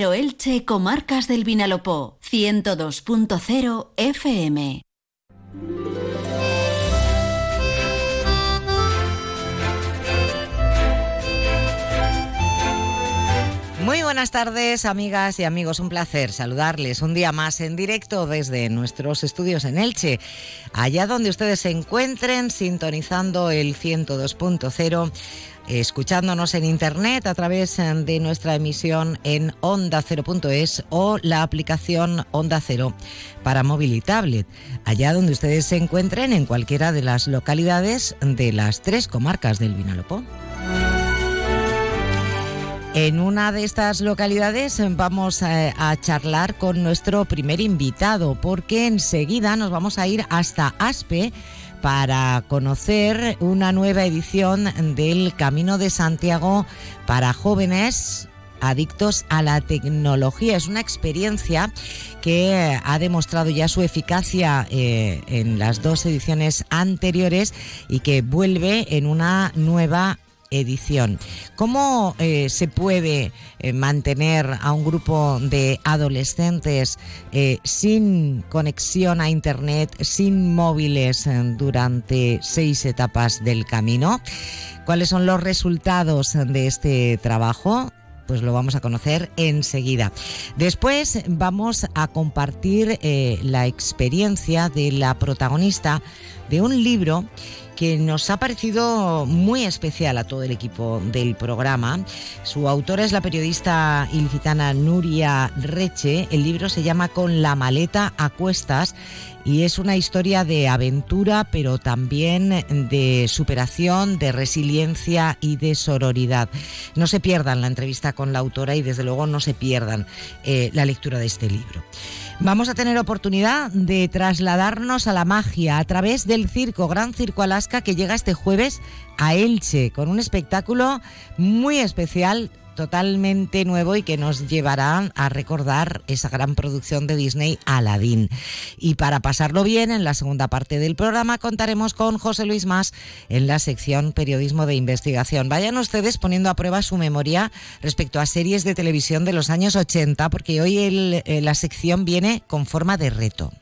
Elche, Comarcas del Vinalopó, 102.0 FM. Muy buenas tardes, amigas y amigos. Un placer saludarles un día más en directo desde nuestros estudios en Elche, allá donde ustedes se encuentren, sintonizando el 102.0 escuchándonos en internet a través eh, de nuestra emisión en onda0.es o la aplicación Onda Cero para móvil y tablet, allá donde ustedes se encuentren en cualquiera de las localidades de las tres comarcas del Vinalopó. En una de estas localidades vamos a, a, charlar con nuestro primer invitado porque enseguida nos vamos a ir hasta Aspe para conocer una nueva edición del Camino de Santiago para jóvenes adictos a la tecnología. Es una experiencia que ha demostrado ya su eficacia eh, en las dos ediciones anteriores y que vuelve en una nueva edición. ¿Cómo eh, se puede eh, mantener a un grupo de adolescentes eh, sin conexión a Internet, sin móviles durante seis etapas del camino? ¿Cuáles son los resultados de este trabajo? pues lo vamos a conocer enseguida. Después vamos a compartir la experiencia de la protagonista de un libro que nos ha parecido muy especial a todo el equipo del programa. Su autora es la periodista ilicitana Nuria Reche. El libro se llama Con la maleta a cuestas y es una historia de aventura, pero también de superación, de resiliencia y de sororidad. No se pierdan la entrevista con la autora y desde luego no se pierdan eh, la lectura de este libro. Vamos a tener oportunidad de trasladarnos a la magia a través del circo Gran Circo Alaska que llega este jueves a Elche con un espectáculo muy especial totalmente nuevo y que nos llevará a recordar esa gran producción de Disney Aladdin. Y para pasarlo bien, en la segunda parte del programa contaremos con José Luis Más en la sección Periodismo de Investigación. Vayan ustedes poniendo a prueba su memoria respecto a series de televisión de los años 80, porque hoy eh, la sección viene con forma de reto.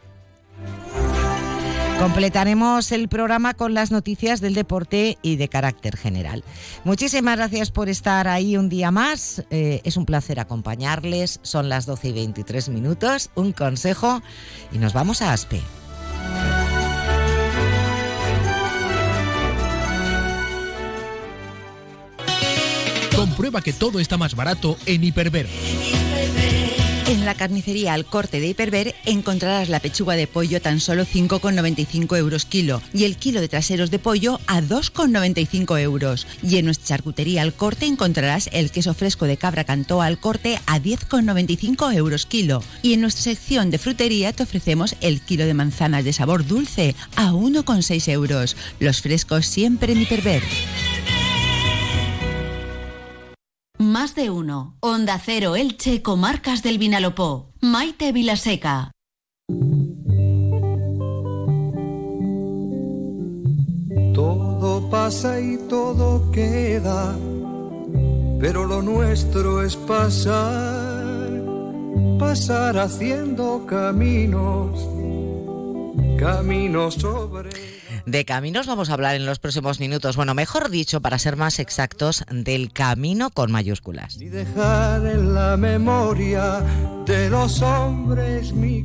Completaremos el programa con las noticias del deporte y de carácter general. Muchísimas gracias por estar ahí un día más. Eh, es un placer acompañarles. Son las 12 y 23 minutos. Un consejo y nos vamos a Aspe. Comprueba que todo está más barato en Hiperver. En la carnicería al corte de Hiperver encontrarás la pechuga de pollo tan solo 5,95 euros kilo y el kilo de traseros de pollo a 2,95 euros. Y en nuestra charcutería al corte encontrarás el queso fresco de cabra cantó al corte a 10,95 euros kilo. Y en nuestra sección de frutería te ofrecemos el kilo de manzanas de sabor dulce a 1,6 euros. Los frescos siempre en Hiperver. Más de uno. Onda Cero Elche, Comarcas del Vinalopó. Maite Vilaseca. Todo pasa y todo queda, pero lo nuestro es pasar, pasar haciendo caminos, caminos sobre de caminos vamos a hablar en los próximos minutos. Bueno, mejor dicho, para ser más exactos, del camino con mayúsculas. Y dejar en la memoria de los hombres mi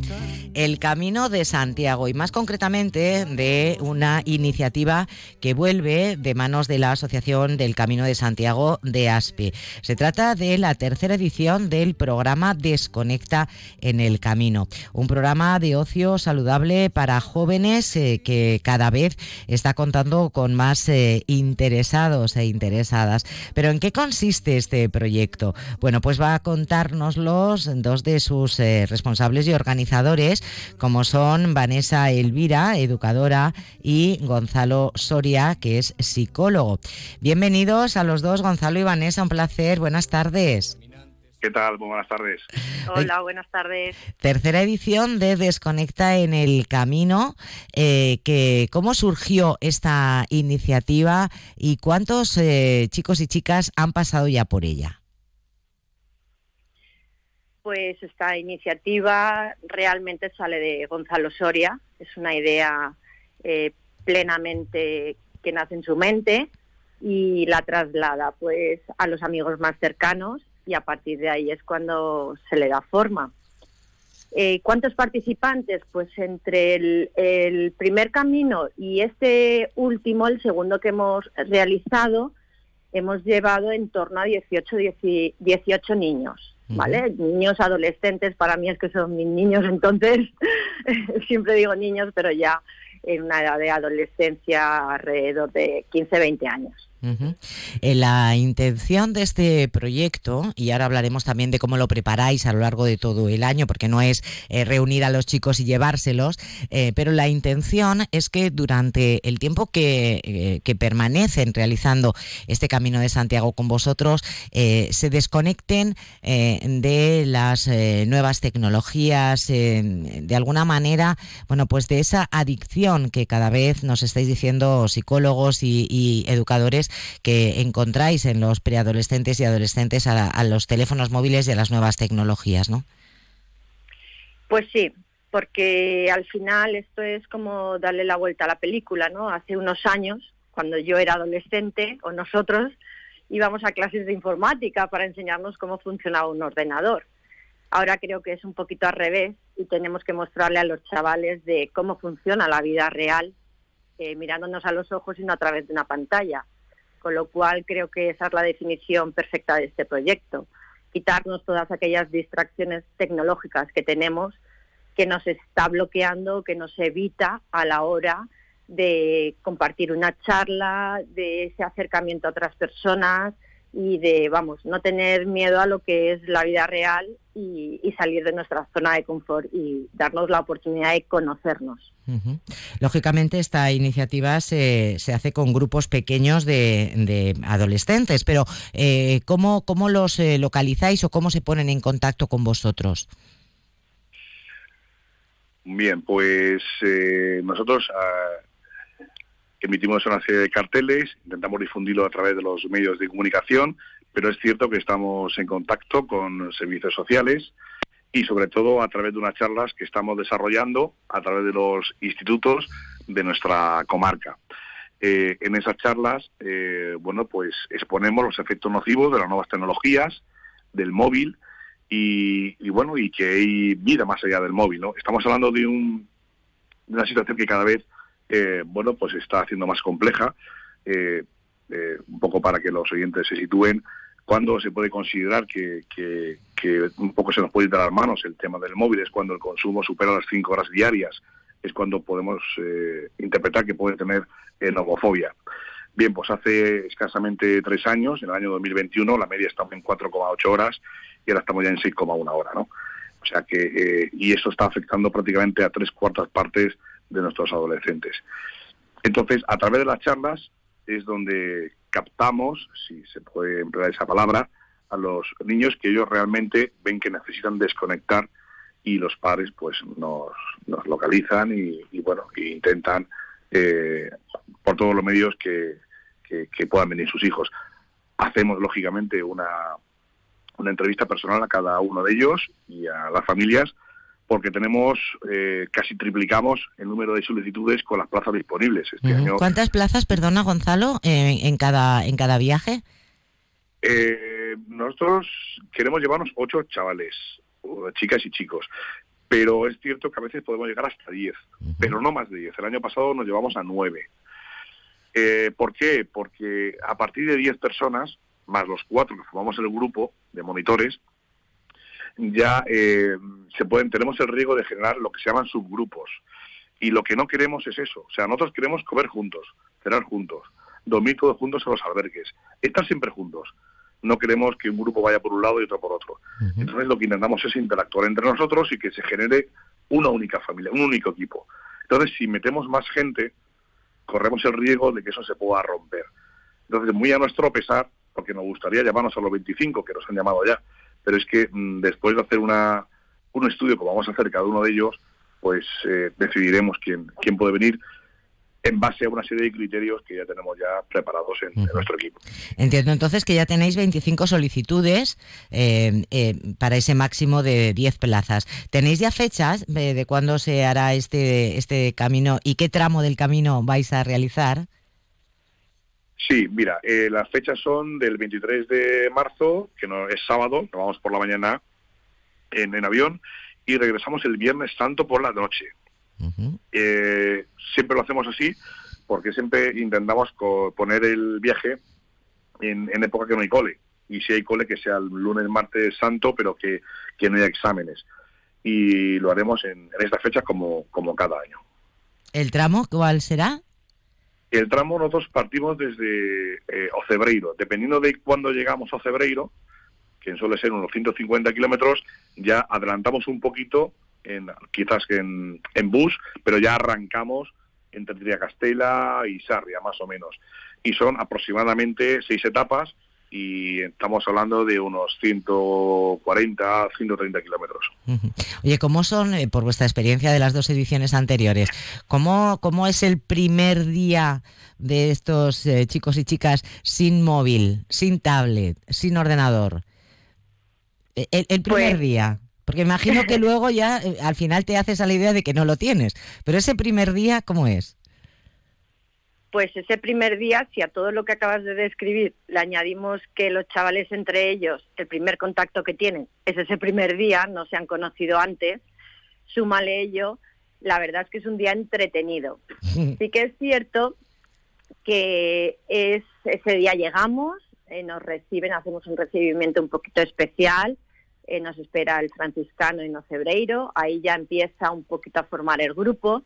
el Camino de Santiago y más concretamente de una iniciativa que vuelve de manos de la Asociación del Camino de Santiago de ASPE. Se trata de la tercera edición del programa Desconecta en el Camino, un programa de ocio saludable para jóvenes eh, que cada vez está contando con más eh, interesados e interesadas. Pero ¿en qué consiste este proyecto? Bueno, pues va a contárnoslos dos de sus eh, responsables y organizadores como son Vanessa Elvira, educadora, y Gonzalo Soria, que es psicólogo. Bienvenidos a los dos, Gonzalo y Vanessa, un placer, buenas tardes. ¿Qué tal? buenas tardes. Hola, buenas tardes. Tercera edición de Desconecta en el Camino. Eh, que, ¿Cómo surgió esta iniciativa y cuántos eh, chicos y chicas han pasado ya por ella? Pues esta iniciativa realmente sale de Gonzalo Soria, es una idea eh, plenamente que nace en su mente y la traslada pues a los amigos más cercanos y a partir de ahí es cuando se le da forma. Eh, ¿Cuántos participantes? Pues entre el, primer camino y este último, el segundo que hemos realizado, hemos llevado en torno a 18, 18 niños, ¿vale? Niños adolescentes, para mí es que son mis niños, entonces siempre digo niños, pero ya en una edad de adolescencia alrededor de 15, 20 años. Eh, la intención de este proyecto, y ahora hablaremos también de cómo lo preparáis a lo largo de todo el año, porque no es eh, reunir a los chicos y llevárselos, eh, pero la intención es que durante el tiempo que, que, permanecen realizando este Camino de Santiago con vosotros, se desconecten de las nuevas tecnologías, de alguna manera, bueno, pues de esa adicción que cada vez nos estáis diciendo psicólogos y educadores que encontráis en los preadolescentes y adolescentes a, los teléfonos móviles y a las nuevas tecnologías, ¿no? Pues sí, porque al final esto es como darle la vuelta a la película, ¿no? Hace unos años, cuando yo era adolescente, o nosotros, íbamos a clases de informática para enseñarnos cómo funcionaba un ordenador. Ahora creo que es un poquito al revés y tenemos que mostrarle a los chavales de cómo funciona la vida real, eh, mirándonos a los ojos y no a través de una pantalla con lo cual creo que esa es la definición perfecta de este proyecto. Quitarnos todas aquellas distracciones tecnológicas que tenemos que nos está bloqueando, que nos evita a la hora de compartir una charla, de ese acercamiento a otras personas, y de, vamos, no tener miedo a lo que es la vida real y, salir de nuestra zona de confort y darnos la oportunidad de conocernos. Lógicamente esta iniciativa se, se, hace con grupos pequeños de, adolescentes, pero eh, ¿cómo, ¿cómo, los eh, localizáis o cómo se ponen en contacto con vosotros? Bien, pues eh, nosotros ah, emitimos una serie de carteles, intentamos difundirlo a través de los medios de comunicación, pero es cierto que estamos en contacto con servicios sociales y sobre todo a través de unas charlas que estamos desarrollando a través de los institutos de nuestra comarca. Eh, en esas charlas, eh, bueno, pues exponemos los efectos nocivos de las nuevas tecnologías, del móvil y, bueno, y que hay vida más allá del móvil, ¿no? Estamos hablando de, un, de una situación que cada vez eh, bueno, pues está haciendo más compleja, eh, eh, un poco para que los oyentes se sitúen, cuando se puede considerar que, un poco se nos puede ir a las manos el tema del móvil, es cuando el consumo supera las cinco horas diarias, es cuando podemos interpretar que puede tener nomofobia. Bien, pues hace escasamente tres años, en el año 2021, la media estaba en 4,8 horas y ahora estamos ya en 6,1 horas, ¿no? O sea que, y eso está afectando prácticamente a tres cuartas partes de nuestros adolescentes. Entonces, a través de las charlas es donde captamos, si se puede emplear esa palabra, a los niños que ellos realmente ven que necesitan desconectar y los padres pues nos, nos localizan y, bueno, intentan eh, por todos los medios que, que, puedan venir sus hijos. Hacemos lógicamente una, una entrevista personal a cada uno de ellos y a las familias porque tenemos, eh, casi triplicamos el número de solicitudes con las plazas disponibles. Este año, ¿Cuántas plazas, perdona Gonzalo, en, cada, en cada viaje? Eh, nosotros queremos llevarnos ocho chavales, chicas y chicos, pero es cierto que a veces podemos llegar hasta diez, pero no más de diez. El año pasado nos llevamos a nueve. Eh, ¿Por qué? Porque a partir de diez personas, más los cuatro que formamos el grupo de monitores, ya eh, se pueden, tenemos el riesgo de generar lo que se llaman subgrupos. Y lo que no queremos es eso. O sea, nosotros queremos comer juntos, cenar juntos, dormir todos juntos en los albergues, estar siempre juntos. No queremos que un grupo vaya por un lado y otro por otro. Entonces lo que intentamos es interactuar entre nosotros y que se genere una única familia, un único equipo. Entonces, si metemos más gente, corremos el riesgo de que eso se pueda romper. Entonces, muy a nuestro pesar, porque nos gustaría llamarnos a los 25 que nos han llamado ya, pero es que mm, después de hacer una, un estudio como vamos a hacer cada uno de ellos, pues eh, decidiremos quién, quién puede venir. en base a una serie de criterios que ya tenemos ya preparados en, nuestro equipo. Entiendo entonces que ya tenéis 25 solicitudes eh, eh, para ese máximo de 10 plazas. ¿Tenéis ya fechas de, cuándo se hará este, este camino y qué tramo del camino vais a realizar? Sí, mira, eh, las fechas son del 23 de marzo, que no es sábado, nos vamos por la mañana en, en avión, y regresamos el viernes santo por la noche. Eh, siempre lo hacemos así porque siempre intentamos poner el viaje en, época que no hay cole. Y si hay cole, que sea el lunes, martes santo, pero que, no haya exámenes. Y lo haremos en, esta fecha como, como cada año. ¿El tramo cuál será? El tramo nosotros partimos desde eh, Ocebreiro. Dependiendo de cuándo llegamos a Ocebreiro, que suele ser unos 150 kilómetros, ya adelantamos un poquito en, quizás en, en bus, pero ya arrancamos entre Triacastela y Sarria, más o menos. Y son aproximadamente seis etapas y estamos hablando de unos 140, 130 kilómetros. Oye, ¿cómo son, eh, por vuestra experiencia de las dos ediciones anteriores, cómo, cómo es el primer día de estos eh, chicos y chicas sin móvil, sin tablet, sin ordenador? E, el, primer pues día. Porque imagino que luego ya eh, al final te haces a la idea de que no lo tienes. Pero ese primer día, ¿cómo es? Pues ese primer día, si a todo lo que acabas de describir le añadimos que los chavales entre ellos, el primer contacto que tienen es ese primer día, no se han conocido antes, súmale ello, la verdad es que es un día entretenido. Sí que es cierto que es ese día llegamos, eh, nos reciben, hacemos un recibimiento un poquito especial, eh, nos espera el franciscano y nocebreiro, ahí ya empieza un poquito a formar el grupo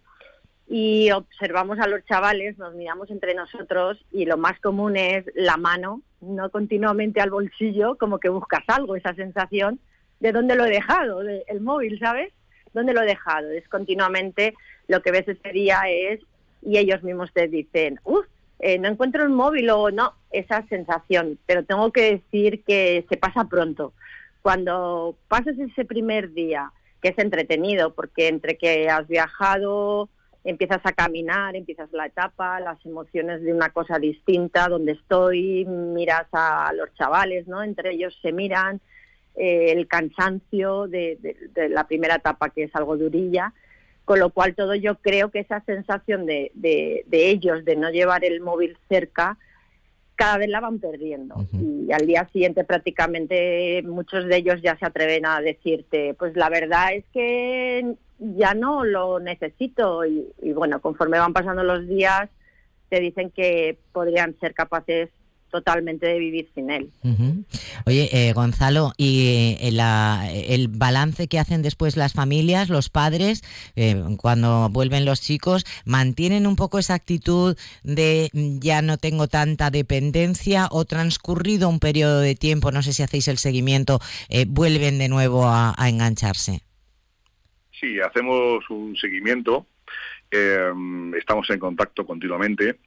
y observamos a los chavales, nos miramos entre nosotros y lo más común es la mano, no continuamente al bolsillo, como que buscas algo, esa sensación de dónde lo he dejado, el móvil, ¿sabes? ¿Dónde lo he dejado? Es continuamente lo que ves ese día es, y ellos mismos te dicen, uff, eh, no encuentro el móvil o no, esa sensación, pero tengo que decir que se pasa pronto cuando pasas ese primer día, que es entretenido, porque entre que has viajado, empiezas a caminar, empiezas la etapa, las emociones de una cosa distinta, donde estoy, miras a los chavales, ¿no? Entre ellos se miran, eh, el cansancio de, la primera etapa, que es algo durilla, con lo cual todo yo creo que esa sensación de, de ellos de no llevar el móvil cerca cada vez la van perdiendo. Y al día siguiente prácticamente muchos de ellos ya se atreven a decirte, pues la verdad es que ya no lo necesito. Y, y bueno, conforme van pasando los días, te dicen que podrían ser capaces totalmente de vivir sin él. Oye, eh, Gonzalo, y eh, el balance que hacen después las familias, los padres, eh, cuando vuelven los chicos, mantienen un poco esa actitud de mm, ya no tengo tanta dependencia o transcurrido un periodo de tiempo, no sé si hacéis el seguimiento, vuelven de nuevo a, engancharse. Sí, hacemos un seguimiento, estamos en contacto continuamente.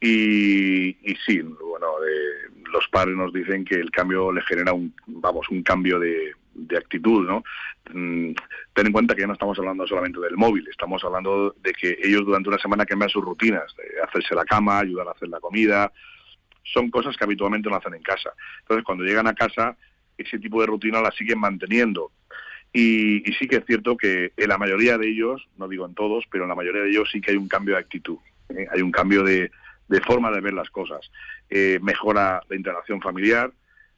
Y, y sí, bueno, eh, los padres nos dicen que el cambio le genera un, vamos, un cambio de, actitud, ¿no? Mm, ten en cuenta que no estamos hablando solamente del móvil, estamos hablando de que ellos durante una semana cambian sus rutinas, de hacerse la cama, ayudar a hacer la comida, son cosas que habitualmente no hacen en casa. Entonces, cuando llegan a casa, ese tipo de rutina la siguen manteniendo. Y, y sí que es cierto que en la mayoría de ellos, no digo en todos, pero en la mayoría de ellos sí que hay un cambio de actitud. ¿eh? Hay un cambio de, de forma de ver las cosas. Eh, mejora la integración familiar,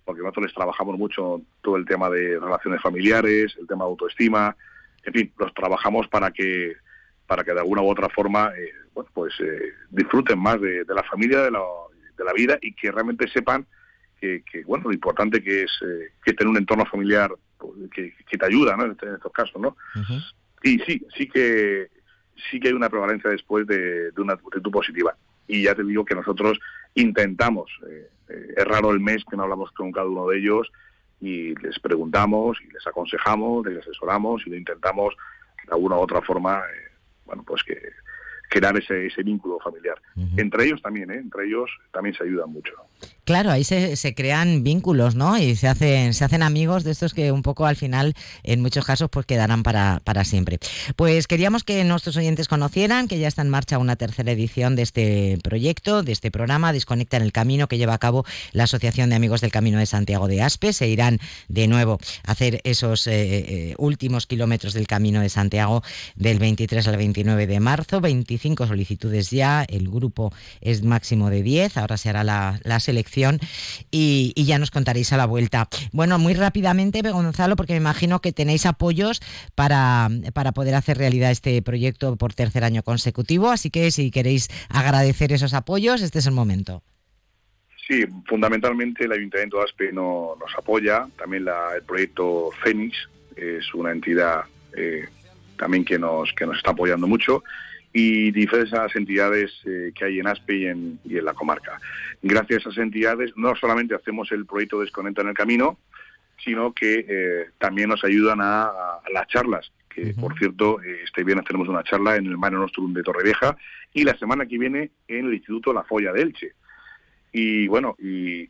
porque nosotros les trabajamos mucho todo el tema de relaciones familiares, el tema de autoestima, en fin, los trabajamos para que para que de alguna u otra forma eh, bueno, pues eh, disfruten más de, la familia, de la, de la, vida y que realmente sepan que, bueno lo importante que es que tener un entorno familiar pues, que, te ayuda ¿no? en, estos casos no y sí sí que sí que hay una prevalencia después de, de una actitud positiva y ya te digo que nosotros intentamos, eh, eh, es raro el mes que no hablamos con cada uno de ellos y les preguntamos y les aconsejamos, les asesoramos y lo intentamos de alguna u otra forma, eh, bueno, pues que crear ese, ese vínculo familiar. Entre ellos también, entre ellos también se ayudan mucho. Claro, ahí se, crean vínculos, ¿no? Y se hacen, se hacen amigos de estos que un poco al final, en muchos casos, pues quedarán para, para siempre. Pues queríamos que nuestros oyentes conocieran que ya está en marcha una tercera edición de este proyecto, de este programa, Desconecta en el Camino, que lleva a cabo la Asociación de Amigos del Camino de Santiago de Aspe. Se irán de nuevo a hacer esos eh, eh, últimos kilómetros del Camino de Santiago del 23 al 29 de marzo. 25 solicitudes ya, el grupo es máximo de 10, ahora se hará la, selección y, ya nos contaréis a la vuelta. Bueno, muy rápidamente, Gonzalo, porque me imagino que tenéis apoyos para, para poder hacer realidad este proyecto por tercer año consecutivo, así que si queréis agradecer esos apoyos, este es el momento. Sí, fundamentalmente el Ayuntamiento de Aspe no, nos apoya, también el proyecto Fénix es una entidad eh, también que nos, que nos está apoyando mucho y diversas entidades eh, que hay en Aspe y en, y en la comarca. Gracias a esas entidades no solamente hacemos el proyecto Desconecta en el Camino, sino que eh, también nos ayudan a, las charlas, que por cierto, este viernes tenemos una charla en el Mare Nostrum de Torrevieja y la semana que viene en el Instituto La Folla de Elche. Y bueno, y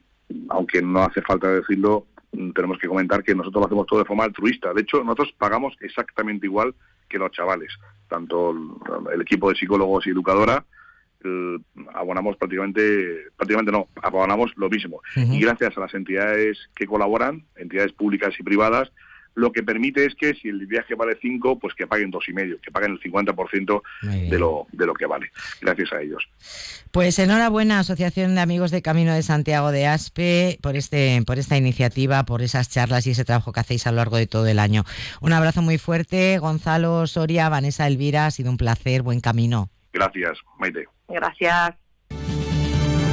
aunque no hace falta decirlo, tenemos que comentar que nosotros lo hacemos todo de forma altruista. De hecho, nosotros pagamos exactamente igual que los chavales, tanto el, equipo de psicólogos y educadora, abonamos prácticamente, prácticamente no, abonamos lo mismo. Y gracias a las entidades que colaboran, entidades públicas y privadas, lo que permite es que si el viaje vale 5, pues que paguen dos y medio, que paguen el 50% de lo, de lo que vale, gracias a ellos. Pues enhorabuena, Asociación de Amigos de Camino de Santiago de Aspe, por, este, por esta iniciativa, por esas charlas y ese trabajo que hacéis a lo largo de todo el año. Un abrazo muy fuerte, Gonzalo Soria, Vanessa Elvira, ha sido un placer, buen camino. Gracias, Maite. Gracias.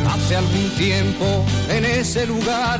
Hace algún tiempo en ese lugar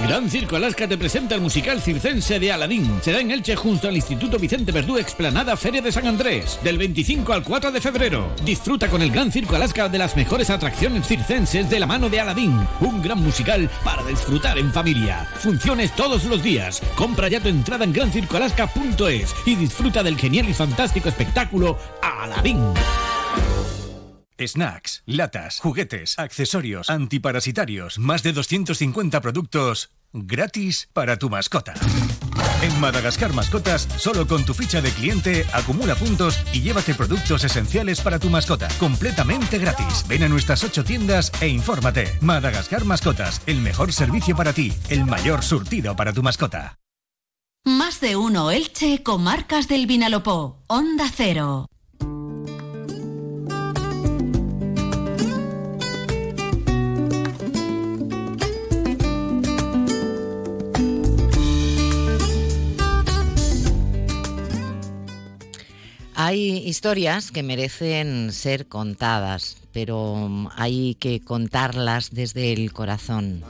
Gran Circo Alaska te presenta el musical circense de Aladín. Será en Elche junto al Instituto Vicente Verdú Explanada Feria de San Andrés, del 25 al 4 de febrero. Disfruta con el Gran Circo Alaska de las mejores atracciones circenses de la mano de Aladín. Un gran musical para disfrutar en familia. Funciones todos los días. Compra ya tu entrada en grancircoalaska.es y disfruta del genial y fantástico espectáculo Aladín. Snacks, latas, juguetes, accesorios, antiparasitarios, más de 250 productos gratis para tu mascota. En Madagascar Mascotas, solo con tu ficha de cliente acumula puntos y llévate productos esenciales para tu mascota, completamente gratis. Ven a nuestras ocho tiendas e infórmate. Madagascar Mascotas, el mejor servicio para ti, el mayor surtido para tu mascota. Más de uno Elche, comarcas del Vinalopó, Onda Cero. Hay historias que merecen ser contadas, pero hay que contarlas desde el corazón.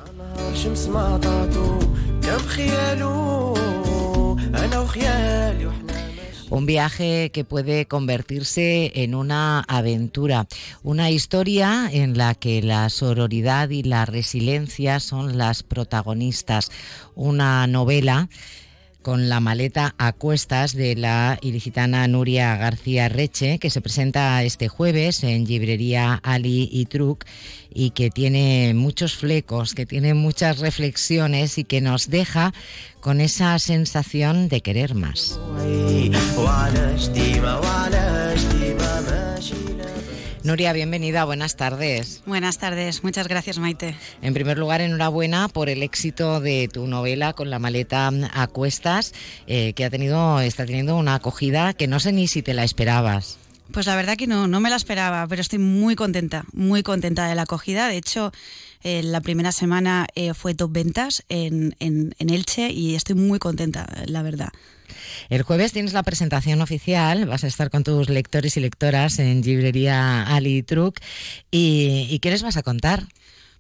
Un viaje que puede convertirse en una aventura, una historia en la que la sororidad y la resiliencia son las protagonistas, una novela con la maleta a cuestas de la ilicitana Nuria García Reche, que se presenta este jueves en Librería Ali y Truc y que tiene muchos flecos, que tiene muchas reflexiones y que nos deja con esa sensación de querer más. Nuria, bienvenida, buenas tardes. Buenas tardes, muchas gracias Maite. En primer lugar, enhorabuena por el éxito de tu novela con la maleta a cuestas, eh, que ha tenido, está teniendo una acogida que no sé ni si te la esperabas. Pues la verdad que no, no me la esperaba, pero estoy muy contenta, muy contenta de la acogida. De hecho, eh, la primera semana eh, fue top ventas en, en, en Elche y estoy muy contenta, la verdad. El jueves tienes la presentación oficial, vas a estar con tus lectores y lectoras en librería Ali Truc. ¿Y, qué les vas a contar?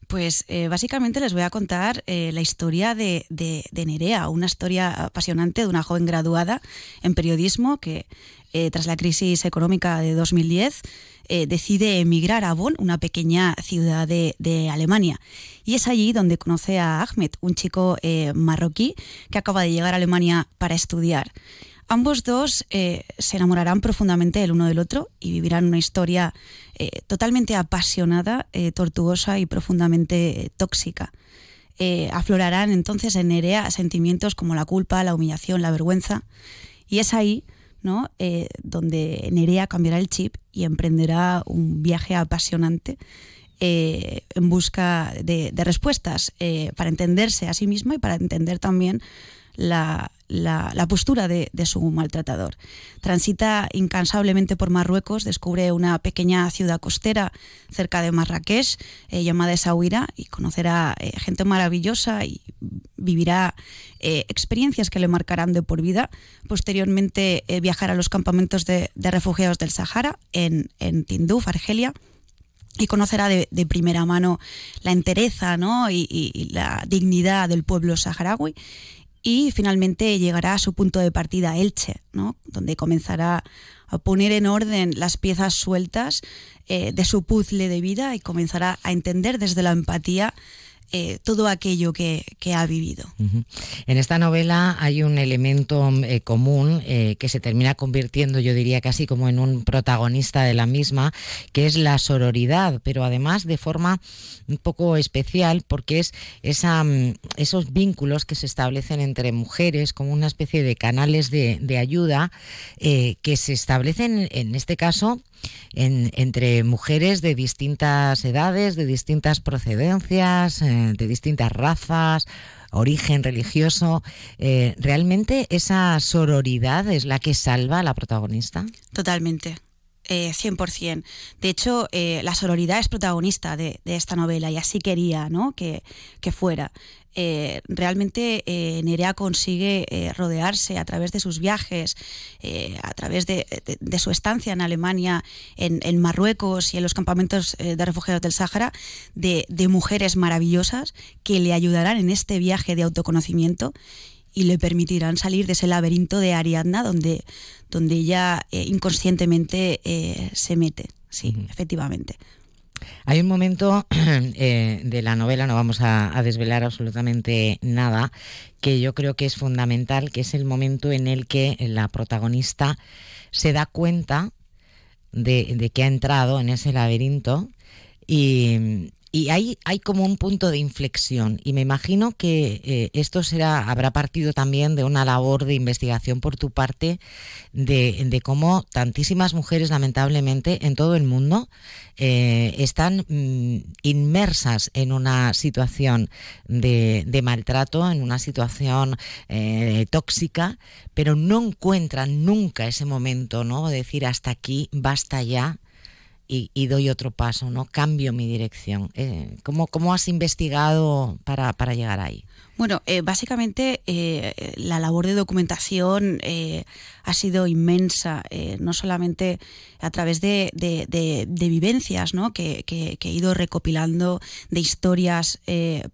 Pues eh, básicamente les voy a contar eh, la historia de, Nerea, una historia apasionante de una joven graduada en periodismo que eh, tras la crisis económica de 2010 decide emigrar a Bonn, una pequeña ciudad de, Alemania. Y es allí donde conoce a Ahmed, un chico marroquí que acaba de llegar a Alemania para estudiar. Ambos dos eh, se enamorarán profundamente el uno del otro y vivirán una historia eh, totalmente apasionada, eh, tortuosa y profundamente tóxica. aflorarán entonces en Nerea sentimientos como la culpa, la humillación, la vergüenza. Y es ahí ¿no? donde Nerea cambiará el chip y emprenderá un viaje apasionante en busca de, respuestas para entenderse a sí misma y para entender también la, la, postura de, su maltratador. Transita incansablemente por Marruecos, descubre una pequeña ciudad costera cerca de Marrakech eh, llamada Essaouira y conocerá eh, gente maravillosa y vivirá eh, experiencias que le marcarán de por vida. Posteriormente viajará a los campamentos de, refugiados del Sahara en, en Tinduf, Argelia y conocerá de, primera mano la entereza ¿no? y, la dignidad del pueblo saharaui y finalmente llegará a su punto de partida, Elche, ¿no? donde comenzará a poner en orden las piezas sueltas eh, de su puzzle de vida y comenzará a entender desde la empatía eh, todo aquello que, ha vivido. En esta novela hay un elemento eh, común eh, que se termina convirtiendo, yo diría casi como en un protagonista de la misma, que es la sororidad, pero además de forma un poco especial porque es esa, mm, esos vínculos que se establecen entre mujeres como una especie de canales de, de ayuda que se establecen en este caso entre mujeres de distintas edades, de distintas procedencias, eh, de distintas razas, origen religioso. Eh, ¿Realmente esa sororidad es la que salva a la protagonista? Totalmente. 100%. Eh, de hecho, la sororidad es protagonista de, esta novela y así quería ¿no? que, que fuera. Eh, realmente eh, Nerea consigue eh, rodearse a través de sus viajes, a través de, su estancia en Alemania, en, Marruecos y en los campamentos de refugiados del Sáhara, de, mujeres maravillosas que le ayudarán en este viaje de autoconocimiento y le permitirán salir de ese laberinto de Ariadna donde, donde ella inconscientemente se mete. Sí, efectivamente. Hay un momento eh, de la novela, no vamos a, desvelar absolutamente nada, que yo creo que es fundamental, que es el momento en el que la protagonista se da cuenta de, que ha entrado en ese laberinto y, hay, hay, como un punto de inflexión y me imagino que eh, esto será, habrá partido también de una labor de investigación por tu parte de, de cómo tantísimas mujeres lamentablemente en todo el mundo eh, están mm, inmersas en una situación de, maltrato, en una situación eh, tóxica, pero no encuentran nunca ese momento, ¿no? De decir hasta aquí, basta ya. Y, doy otro paso, ¿no? Cambio mi dirección. Eh, ¿cómo, ¿cómo, has investigado para, para llegar ahí? Bueno, eh, básicamente eh, la labor de documentación ha sido inmensa, no solamente a través de, vivencias ¿no? que, he ido recopilando, de historias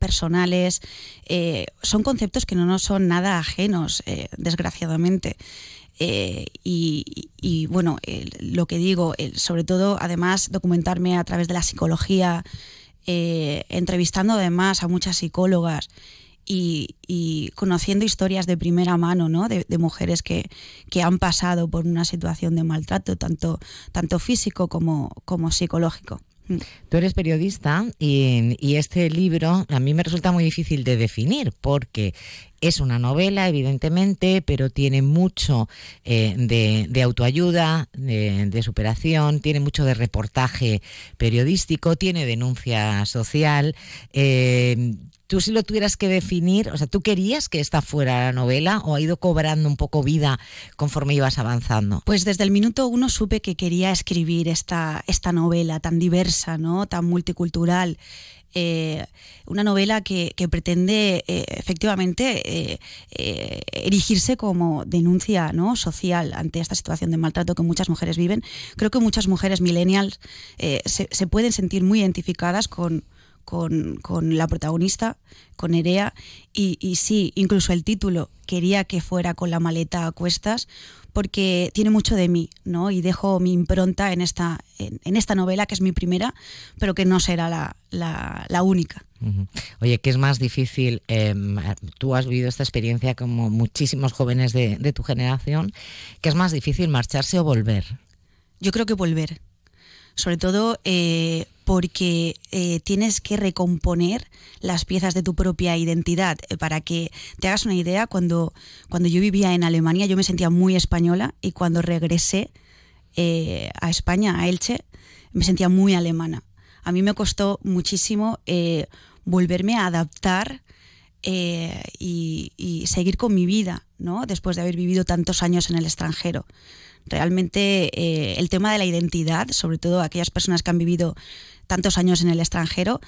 personales. son conceptos que no nos son nada ajenos, desgraciadamente. Y, bueno, lo que digo, sobre todo además documentarme a través de la psicología, entrevistando además a muchas psicólogas y, conociendo historias de primera mano ¿no? de, mujeres que, que, han pasado por una situación de maltrato, tanto, tanto físico como, como psicológico. Mm. Tú eres periodista y, este libro a mí me resulta muy difícil de definir porque Es una novela, evidentemente, pero tiene mucho eh, de, autoayuda, de, superación, tiene mucho de reportaje periodístico, tiene denuncia social. Eh, tú si lo tuvieras que definir, o sea, ¿tú querías que esta fuera la novela o ha ido cobrando un poco vida conforme ibas avanzando? Pues desde el minuto uno supe que quería escribir esta, esta novela tan diversa, ¿no? tan multicultural. Eh, una novela que, pretende eh, efectivamente eh, erigirse como denuncia ¿no? social ante esta situación de maltrato que muchas mujeres viven. Creo que muchas mujeres millennials se, se, pueden sentir muy identificadas con, con, la protagonista, con Nerea, y, sí, incluso el título quería que fuera con la maleta a cuestas, porque tiene mucho de mí, ¿no? Y dejo mi impronta en esta, en, esta novela, que es mi primera, pero que no será la, única. Oye, ¿qué es más difícil? Em, tú has vivido esta experiencia como muchísimos jóvenes de, de tu generación. ¿Qué es más difícil, marcharse o volver? Yo creo que volver sobre todo eh, porque eh, tienes que recomponer las piezas de tu propia identidad. Eh, para que te hagas una idea, cuando, cuando yo vivía en Alemania yo me sentía muy española y cuando regresé a España, a Elche, me sentía muy alemana. A mí me costó muchísimo volverme a adaptar y, y, seguir con mi vida, ¿no? después de haber vivido tantos años en el extranjero. Realmente eh, el tema de la identidad, sobre todo aquellas personas que han vivido tantos años en el extranjero,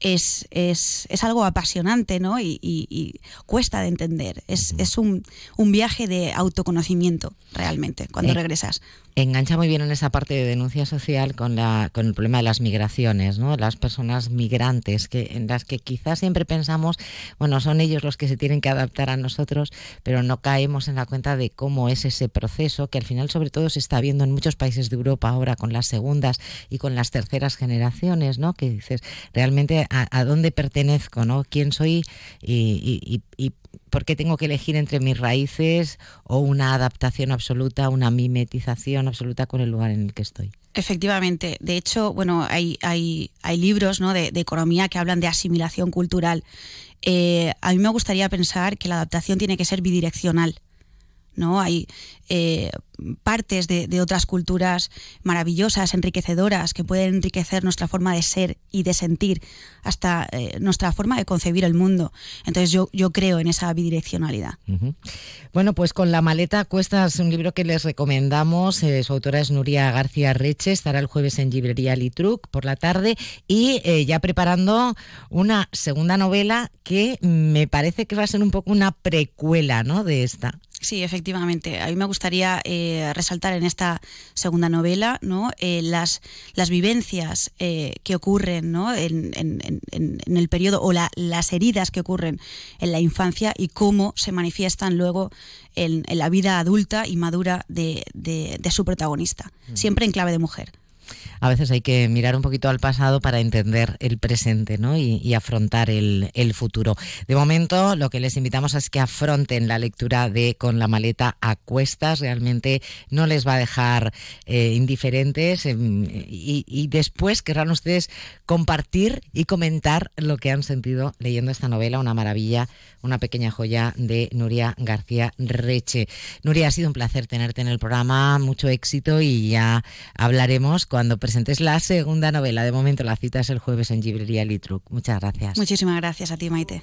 es, es, algo apasionante ¿no? y, cuesta de entender. Es, un, viaje de autoconocimiento realmente cuando regresas engancha muy bien en esa parte de denuncia social con, la, con el problema de las migraciones, ¿no? Las personas migrantes, que, en las que quizás siempre pensamos, bueno, son ellos los que se tienen que adaptar a nosotros, pero no caemos en la cuenta de cómo es ese proceso, que al final sobre todo se está viendo en muchos países de Europa ahora con las segundas y con las terceras generaciones, ¿no? Que dices, realmente a, dónde pertenezco, ¿no? ¿Quién soy y, y ¿Por qué tengo que elegir entre mis raíces o una adaptación absoluta, una mimetización absoluta con el lugar en el que estoy? Efectivamente. De hecho, bueno, hay, hay, hay libros ¿no? de, economía que hablan de asimilación cultural. Eh, a mí me gustaría pensar que la adaptación tiene que ser bidireccional. ¿No? Hay eh, partes de, otras culturas maravillosas, enriquecedoras, que pueden enriquecer nuestra forma de ser y de sentir, hasta eh, nuestra forma de concebir el mundo. Entonces yo, yo creo en esa bidireccionalidad. Bueno, pues con La maleta cuestas un libro que les recomendamos. Eh, su autora es Nuria García Reche, estará el jueves en Librería Litruc por la tarde y ya preparando una segunda novela que me parece que va a ser un poco una precuela ¿no? de esta. Sí, efectivamente. A mí me gustaría eh, resaltar en esta segunda novela ¿no? Eh, las, las vivencias eh, que ocurren ¿no? en, el periodo o las heridas que ocurren en la infancia y cómo se manifiestan luego en, la vida adulta y madura de, de su protagonista, mm. siempre en clave de mujer a veces hay que mirar un poquito al pasado para entender el presente ¿no? y, afrontar el, futuro. De momento, lo que les invitamos es que afronten la lectura de Con la maleta a cuestas. Realmente no les va a dejar eh, indiferentes em, y, y, después querrán ustedes compartir y comentar lo que han sentido leyendo esta novela, una maravilla, una pequeña joya de Nuria García Reche. Nuria, ha sido un placer tenerte en el programa, mucho éxito y ya hablaremos cuando presentes la segunda novela. De momento la cita es el jueves en Librería Litruc. Muchas gracias. Muchísimas gracias a ti, Maite.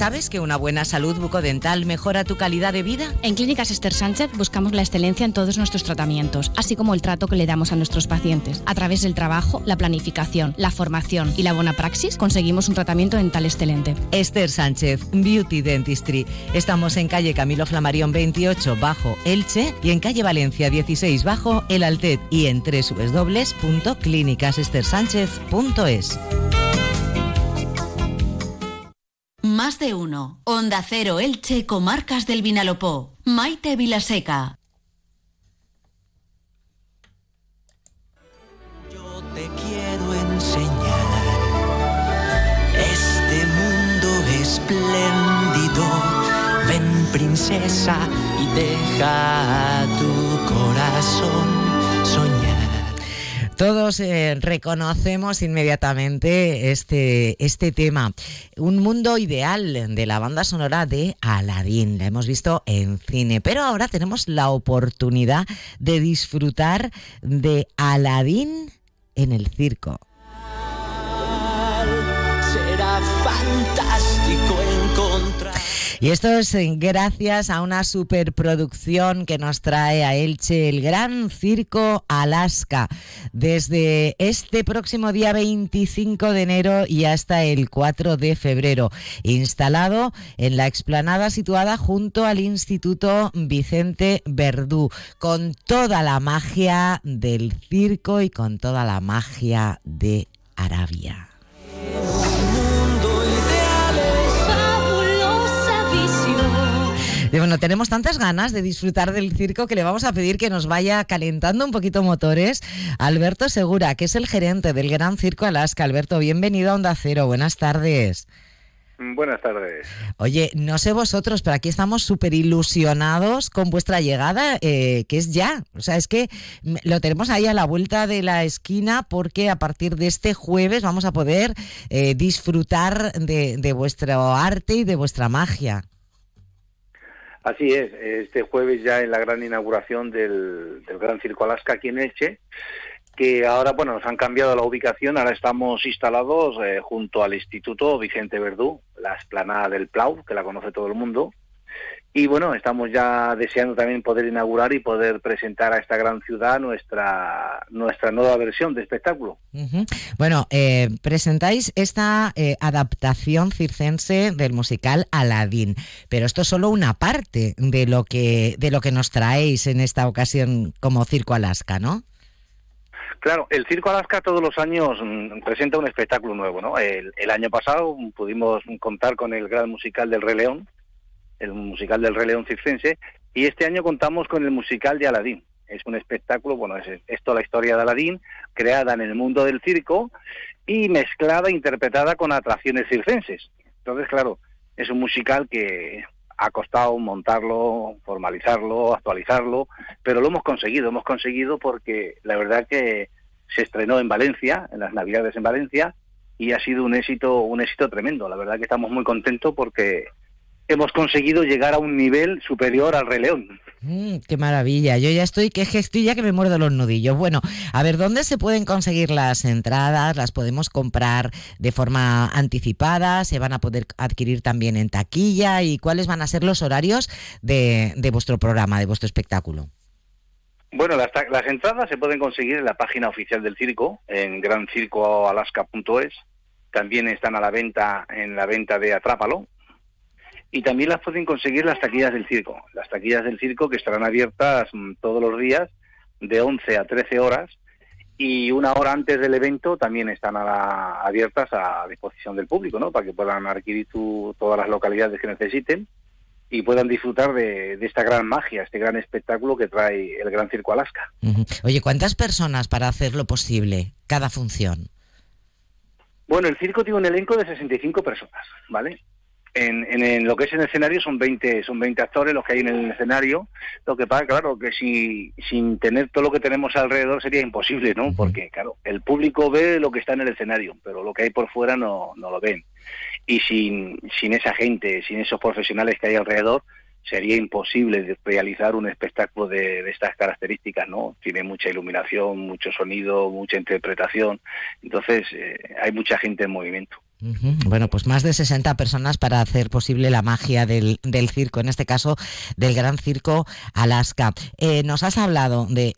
¿Sabes que una buena salud bucodental mejora tu calidad de vida? En Clínicas Esther Sánchez buscamos la excelencia en todos nuestros tratamientos, así como el trato que le damos a nuestros pacientes. A través del trabajo, la planificación, la formación y la buena praxis conseguimos un tratamiento dental excelente. Esther Sánchez, Beauty Dentistry. Estamos en calle Camilo Flamarión 28 bajo Elche y en calle Valencia 16 bajo El Altet y en www.clínicasestersánchez.es. Más de uno. Onda Cero Elche, Comarcas del Vinalopó. Maite Vilaseca. Yo te quiero enseñar este mundo espléndido. Ven, princesa, y deja tu corazón soñar. Todos eh, reconocemos inmediatamente este, este tema. Un mundo ideal de la banda sonora de Aladdin. La hemos visto en cine, pero ahora tenemos la oportunidad de disfrutar de Aladdin en el circo. Será fantástico. Y esto es eh, gracias a una superproducción que nos trae a Elche el Gran Circo Alaska. Desde este próximo día 25 de enero y hasta el 4 de febrero, instalado en la explanada situada junto al Instituto Vicente Verdú, con toda la magia del circo y con toda la magia de Arabia. Y bueno, tenemos tantas ganas de disfrutar del circo que le vamos a pedir que nos vaya calentando un poquito motores. Alberto Segura, que es el gerente del Gran Circo Alaska. Alberto, bienvenido a Onda Cero. Buenas tardes. Buenas tardes. Oye, no sé vosotros, pero aquí estamos súper ilusionados con vuestra llegada, eh, que es ya. O sea, es que lo tenemos ahí a la vuelta de la esquina porque a partir de este jueves vamos a poder eh, disfrutar de, de vuestro arte y de vuestra magia. Así es, este jueves ya en la gran inauguración del, Gran Circo Alaska aquí en Elche, que ahora, bueno, nos han cambiado la ubicación, ahora estamos instalados eh, junto al Instituto Vicente Verdú, la esplanada del Plau, que la conoce todo el mundo, y bueno, estamos ya deseando también poder inaugurar y poder presentar a esta gran ciudad nuestra, nuestra nueva versión de espectáculo. Bueno, eh, presentáis esta eh, adaptación circense del musical Aladdin, pero esto es solo una parte de lo que de lo que nos traéis en esta ocasión como Circo Alaska, ¿no? Claro, el Circo Alaska todos los años mm, presenta un espectáculo nuevo, ¿no? El, el año pasado pudimos contar con el gran musical del Rey León, el musical del Rey León circense, y este año contamos con el musical de Aladín. Es un espectáculo, bueno, es esto la historia de Aladín, creada en el mundo del circo y mezclada, interpretada con atracciones circenses. Entonces, claro, es un musical que ha costado montarlo, formalizarlo, actualizarlo, pero lo hemos conseguido, hemos conseguido porque la verdad que se estrenó en Valencia, en las Navidades en Valencia, y ha sido un éxito, un éxito tremendo. La verdad que estamos muy contentos porque hemos conseguido llegar a un nivel superior al Rey León. Mm, qué maravilla. Yo ya estoy, que es que estoy ya que me muerdo los nudillos. Bueno, a ver, ¿dónde se pueden conseguir las entradas? ¿Las podemos comprar de forma anticipada? ¿Se van a poder adquirir también en taquilla? ¿Y cuáles van a ser los horarios de, de vuestro programa, de vuestro espectáculo? Bueno, las, las entradas se pueden conseguir en la página oficial del circo, en grancircoalaska.es. También están a la venta en la venta de Atrápalo. Y también las pueden conseguir las taquillas del circo. Las taquillas del circo que estarán abiertas mm, todos los días de 11 a 13 horas y una hora antes del evento también están a la- abiertas a disposición del público, ¿no? Para que puedan adquirir tu- todas las localidades que necesiten y puedan disfrutar de, de esta gran magia, este gran espectáculo que trae el Gran Circo Alaska. Oye, ¿cuántas personas para hacerlo posible cada función? Bueno, el circo tiene un elenco de 65 personas, ¿vale? En, en, en lo que es el escenario son 20, son 20 actores los que hay en el escenario. Lo que pasa, claro, que si sin tener todo lo que tenemos alrededor sería imposible, ¿no? Porque, claro, el público ve lo que está en el escenario, pero lo que hay por fuera no, no lo ven. Y sin, sin esa gente, sin esos profesionales que hay alrededor, sería imposible realizar un espectáculo de, de estas características, ¿no? Tiene mucha iluminación, mucho sonido, mucha interpretación. Entonces, eh, hay mucha gente en movimiento. Bueno, pues más de 60 personas para hacer posible la magia del, circo, en este caso del Gran Circo Alaska. Eh, nos has hablado de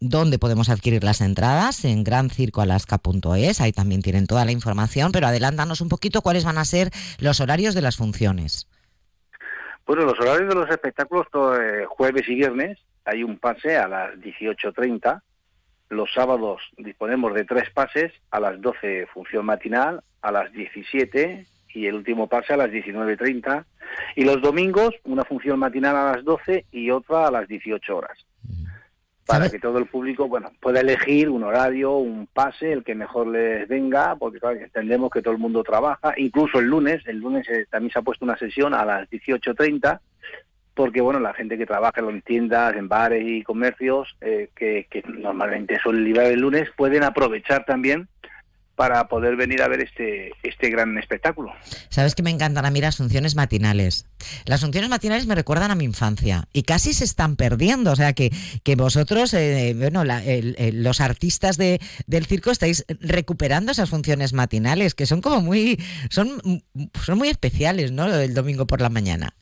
dónde podemos adquirir las entradas en grancircoalaska.es, ahí también tienen toda la información, pero adelántanos un poquito cuáles van a ser los horarios de las funciones. Bueno, los horarios de los espectáculos, eh, jueves y viernes, hay un pase a las 18.30 los sábados disponemos de tres pases, a las 12 función matinal, a las 17 y el último pase a las 19.30. Y los domingos una función matinal a las 12 y otra a las 18 horas. Para que todo el público bueno pueda elegir un horario, un pase, el que mejor les venga, porque entendemos que todo el mundo trabaja. Incluso el lunes, el lunes eh, también se ha puesto una sesión a las 18.30 porque bueno, la gente que trabaja en tiendas, en bares y comercios, eh, que, normalmente son libres el lunes, pueden aprovechar también para poder venir a ver este, este gran espectáculo. Sabes que me encantan a mí las funciones matinales. Las funciones matinales me recuerdan a mi infancia y casi se están perdiendo. O sea que, que vosotros, eh, bueno, los artistas de, del circo estáis recuperando esas funciones matinales que son como muy, son, son muy especiales, ¿no? El domingo por la mañana.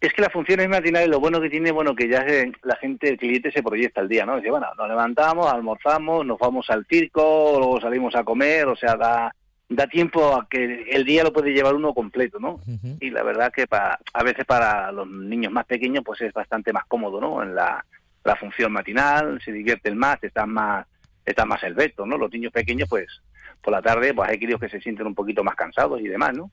Es que las funciones matinales, lo bueno que tiene, bueno, que ya la gente, el cliente se proyecta el día, ¿no? Dice, bueno, nos levantamos, almorzamos, nos vamos al circo, luego salimos a comer, o sea, da, da tiempo a que el día lo puede llevar uno completo, ¿no? Y la verdad que para, a veces para los niños más pequeños, pues es bastante más cómodo, ¿no? En la, la función matinal, se divierten más, están más, están más veto, ¿no? Los niños pequeños, pues, por la tarde, pues hay críos que se sienten un poquito más cansados y demás, ¿no?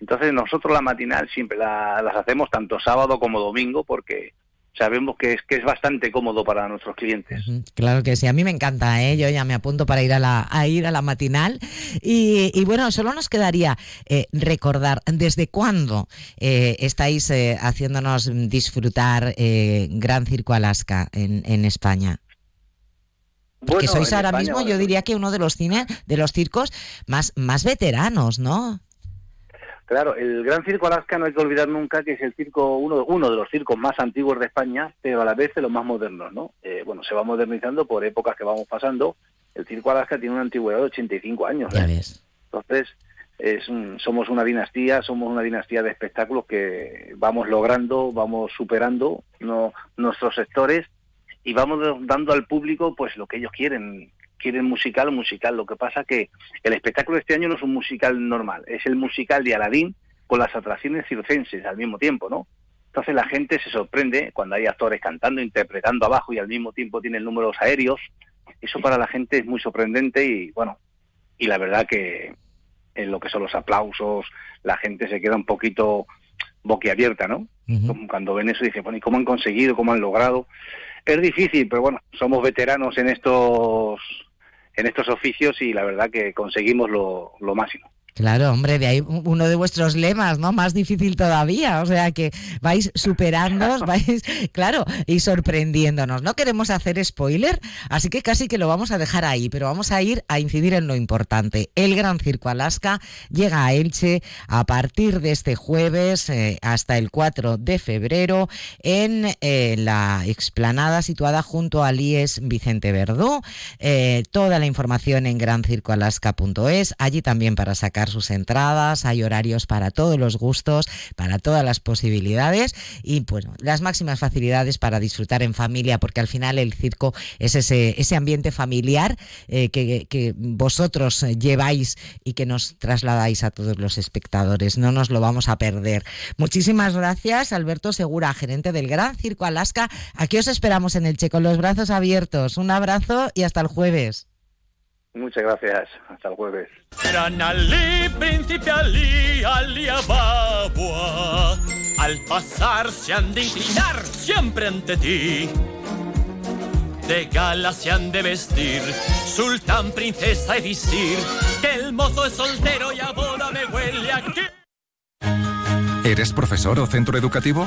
Entonces nosotros la matinal siempre las hacemos tanto sábado como domingo porque sabemos que es que es bastante cómodo para nuestros clientes. Claro que sí, a mí me encanta, ¿eh? yo ya me apunto para ir a la, a ir a la matinal. Y, bueno, solo nos quedaría eh, recordar desde cuándo eh, estáis eh, haciéndonos disfrutar Gran Circo Alaska en, en España. Porque sois ahora mismo, yo diría que uno de los cines, de los circos más, más veteranos, ¿no? Claro, el Gran Circo Alaska no hay que olvidar nunca que es el circo uno, uno de los circos más antiguos de España, pero a la vez de los más modernos, ¿no? Eh, bueno, se va modernizando por épocas que vamos pasando. El Circo Alaska tiene una antigüedad de 85 años. ¿eh? Entonces, es somos una dinastía, somos una dinastía de espectáculos que vamos logrando, vamos superando no, nuestros sectores y vamos dando al público pues lo que ellos quieren, quieren musical, musical. Lo que pasa que el espectáculo de este año no es un musical normal, es el musical de Aladín con las atracciones circenses al mismo tiempo, ¿no? Entonces la gente se sorprende cuando hay actores cantando, interpretando abajo y al mismo tiempo tienen números aéreos. Eso para la gente es muy sorprendente y bueno, y la verdad que en lo que son los aplausos, la gente se queda un poquito boquiabierta, ¿no? Cuando ven eso dicen, bueno, ¿y cómo han conseguido, cómo han logrado? Es difícil, pero bueno, somos veteranos en estos en estos oficios y la verdad que conseguimos lo, máximo. Claro, hombre, de ahí uno de vuestros lemas, ¿no? Más difícil todavía, o sea que vais superándonos, vais, claro, y sorprendiéndonos. No queremos hacer spoiler, así que casi que lo vamos a dejar ahí, pero vamos a ir a incidir en lo importante. El Gran Circo Alaska llega a Elche a partir de este jueves eh, hasta el 4 de febrero en eh, la explanada situada junto al IES Vicente Verdú. Eh, toda la información en grancircoalaska.es, allí también para sacar sus entradas, hay horarios para todos los gustos, para todas las posibilidades y bueno, las máximas facilidades para disfrutar en familia, porque al final el circo es ese, ese ambiente familiar eh, que, que, vosotros lleváis y que nos trasladáis a todos los espectadores. No nos lo vamos a perder. Muchísimas gracias, Alberto Segura, gerente del Gran Circo Alaska. Aquí os esperamos en el Che con los brazos abiertos. Un abrazo y hasta el jueves. Muchas gracias. Hasta el jueves. príncipe Al pasar se han de inclinar siempre ante ti. De gala se han de vestir, sultán, princesa y visir. Que el mozo es soltero y a boda me huele aquí. ¿Eres profesor o centro educativo?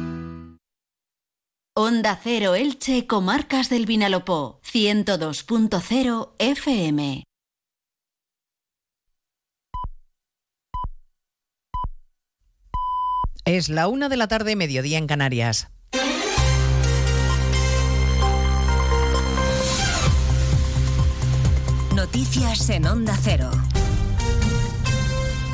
Onda Cero Elche, Comarcas del Vinalopó, 102.0 FM. Es la una de la tarde, mediodía en Canarias. Noticias en Onda Cero.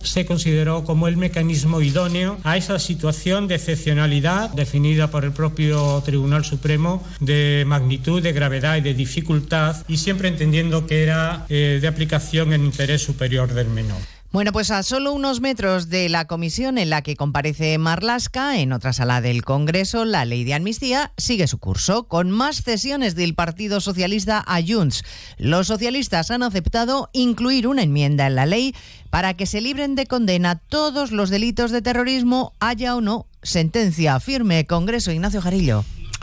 se consideró como el mecanismo idóneo a esa situación de excepcionalidad definida por el propio Tribunal Supremo de magnitud, de gravedad y de dificultad y siempre entendiendo que era eh, de aplicación en interés superior del menor. Bueno, pues a solo unos metros de la comisión en la que comparece Marlasca, en otra sala del Congreso, la ley de amnistía sigue su curso, con más cesiones del Partido Socialista a. Los socialistas han aceptado incluir una enmienda en la ley para que se libren de condena todos los delitos de terrorismo, haya o no sentencia firme. Congreso Ignacio Jarillo.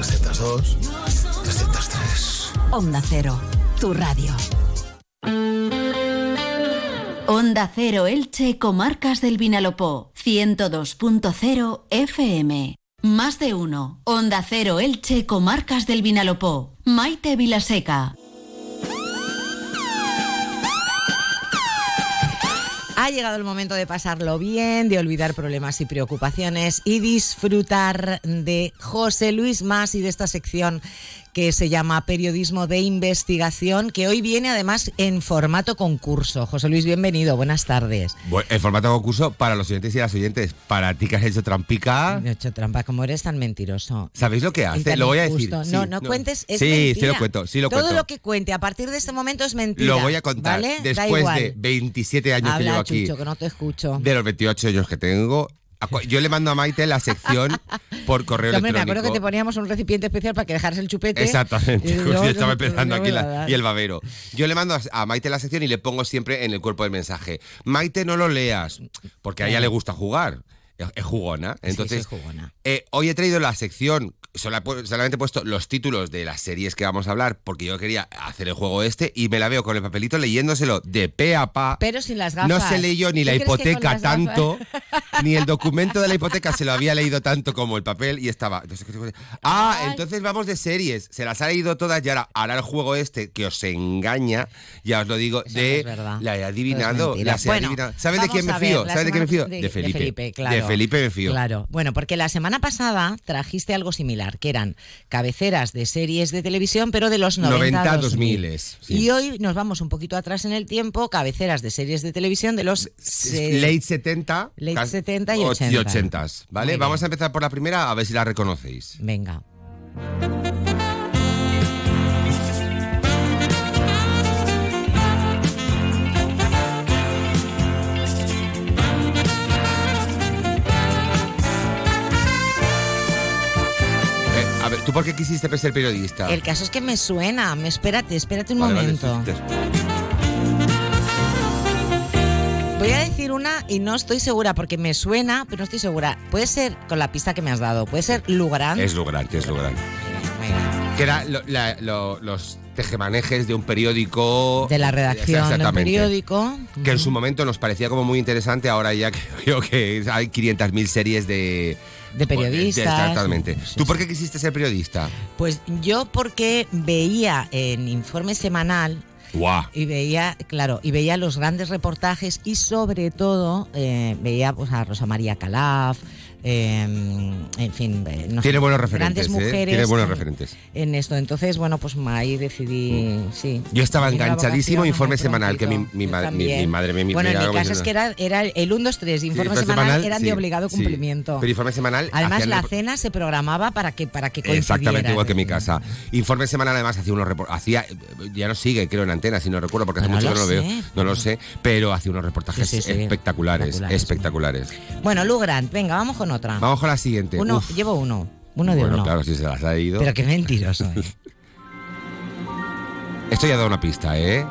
302, 303. Onda Cero, tu radio. Onda Cero Elche, Comarcas del Vinalopó, 102.0 FM. Más de uno. Onda Cero Elche, Comarcas del Vinalopó. Maite Vilaseca. Ha llegado el momento de pasarlo bien, de olvidar problemas y preocupaciones y disfrutar de José Luis Más y de esta sección que se llama Periodismo de Investigación, que hoy viene además en formato concurso. José Luis, bienvenido, buenas tardes. en formato concurso para los oyentes y las oyentes. Para ti que has hecho trampica. he hecho trampa, como eres tan mentiroso. ¿Sabéis lo que hace? Lo voy a decir. no, no, cuentes. Es sí, sí lo cuento. Sí lo Todo lo que cuente a partir de este momento es mentira. Lo voy a contar. Después de 27 años que llevo aquí. Chucho, que no te escucho. De los 28 años que tengo, yo le mando a Maite la sección por correo electrónico. Me acuerdo que te poníamos un recipiente especial para que dejaras el chupete. Exactamente. yo estaba empezando aquí y el babero. Yo le mando a Maite la sección y le pongo siempre en el cuerpo del mensaje. Maite, no lo leas, porque a ella le gusta jugar. Es jugona. Entonces, jugona. Eh, hoy he traído la sección solamente he puesto los títulos de las series que vamos a hablar porque yo quería hacer el juego este y me la veo con el papelito leyéndoselo de pe a pa. Pero sin las gafas. No se leyó ni la hipoteca tanto, ni el documento de la hipoteca se lo había leído tanto como el papel y estaba. Ah, entonces vamos de series. Se las ha leído todas y ahora hará el juego este que os engaña, ya os lo digo, de la he adivinado. La adivinado. ¿Sabes de quién me fío? ¿Sabes de quién me fío? De, Felipe. De Felipe, claro. De Felipe me fío. Claro. Bueno, porque la semana pasada trajiste algo similar que eran cabeceras de series de televisión, pero de los 90, 90 2000. Y hoy nos vamos un poquito atrás en el tiempo, cabeceras de series de televisión de los... late 70. Late 70 y 80. Y 80 ¿vale? Vamos a empezar por la primera, a ver si la reconocéis. Venga. ¿Tú por qué quisiste ser periodista? El caso es que me suena. Me, espérate, espérate un momento. Voy a decir una y no estoy segura porque me suena, pero no estoy segura. Puede ser con la pista que me has dado. Puede ser Lugarán. Es Lugarán, es Lugarán. Que era los tejemanejes de un periódico. De la redacción del periódico. Que en su momento nos parecía como muy interesante. Ahora ya creo que hay 500.000 series de de periodistas. Exactamente. ¿Tú por qué quisiste ser periodista? Pues yo porque veía en informe semanal Y veía, claro, y veía los grandes reportajes y sobre todo eh, veía pues, a Rosa María Calaf, eh, en fin, eh, no Tiene sé, buenos referentes, grandes ¿eh? mujeres Tiene buenos en- referentes. en esto. Entonces, bueno, pues ahí decidí, sí. Yo estaba enganchadísimo informe semanal, que mi, mi, ma- mi- mi madre me mi- Bueno, en mi casa es que era, era el 1, 2, 3, informe informe semanal, semanal, eran sí, de obligado sí. cumplimiento. Pero informe semanal. Además, la el- cena se programaba para que, para que coincidiera. Exactamente igual que en mi casa. Informe semanal además hacía unos hacía ya no sigue, creo en antena, si no recuerdo porque hace No mucho que no lo veo, sé. no lo sé, pero hacía unos reportajes Sí, sí, sí. espectaculares, Espectaculares, espectaculares. Bueno, Lou Grant, venga, vamos con otra. Vamos con la siguiente. Uno, Uf. llevo uno. Uno de bueno, uno. claro, si se las ha ido. Pero qué mentiroso. ¿eh? Esto ya da una pista, ¿eh?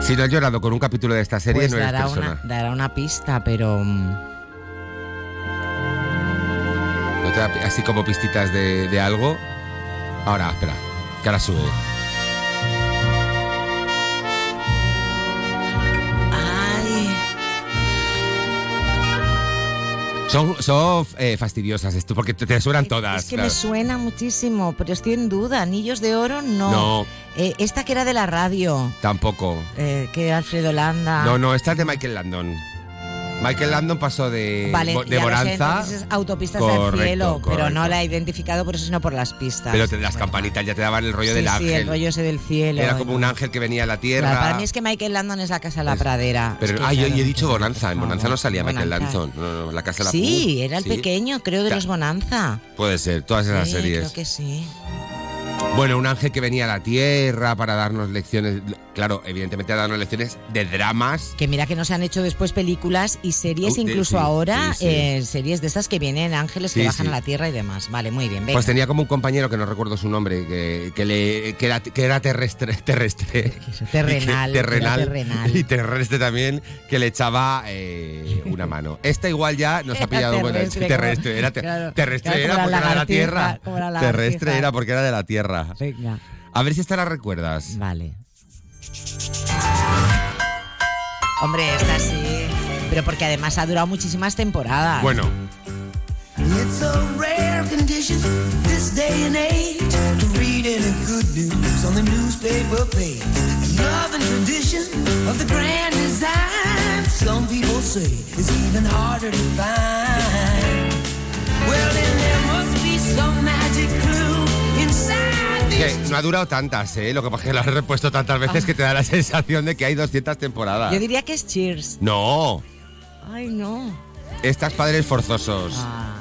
Si no has llorado con un capítulo de esta serie, Pues no eres dará persona. una, dará una pista, pero... mm, ¿No te da pi- así como pistitas de, de algo. Ahora, espera, que ahora sube. Son, son eh, fastidiosas esto, porque te, te suenan todas. es que claro. me suena muchísimo, pero estoy en duda. Anillos de oro, no. No. Eh, esta que era de la radio, Tampoco. eh, que Alfredo Landa. No, no, esta es de Michael Landon. Michael Landon pasó de, sé, Bonanza. es autopistas Correcto, del cielo, pero no la he identificado por eso, sino por las pistas. Pero te- las campanitas ya te daban el rollo sí, del sí, ángel. el rollo ese del cielo. Era como un ángel que venía a la tierra. Claro, para mí es que Michael Landon es la casa de la pradera. Pero, Es que, ah, yo, he dicho Bonanza. En Bonanza no salía Michael. Landon. No, no, la casa de la Sí, era el Sí. pequeño, creo, de los Bonanza. Puede ser, todas esas Sí, series. creo que sí. Bueno, un ángel que venía a la tierra para darnos lecciones. Claro, evidentemente a darnos lecciones de dramas. Que mira que no se han hecho después películas y series, incluso sí, ahora, sí, sí. eh, series de estas que vienen ángeles que bajan a la tierra y demás. Vale, muy bien, venga. Pues tenía como un compañero que no recuerdo su nombre, que, que, le, que, era, que era terrestre. terrestre terrenal, y que- terrenal, era terrenal. Y terrestre también, que le echaba eh, una mano. Esta igual ya nos ha pillado. bueno, terrestre, terrestre, como- era claro, terrestre era porque era de la tierra. la Terrestre era porque era de la tierra. Venga. A ver si esta la recuerdas. Vale. Hombre, esta sí. Pero porque además ha durado muchísimas temporadas. Bueno, It's a rare condition this day and age to read any good news on the newspaper page. Love and tradition of the grand design, some people say is even harder to find. Well, then there must be some magic clue que no ha durado tantas, ¿eh? Lo que pasa es que lo has repuesto tantas veces que te da la sensación de que hay 200 temporadas. Yo diría que es Cheers. No, Ay, no. estas padres forzosos. No.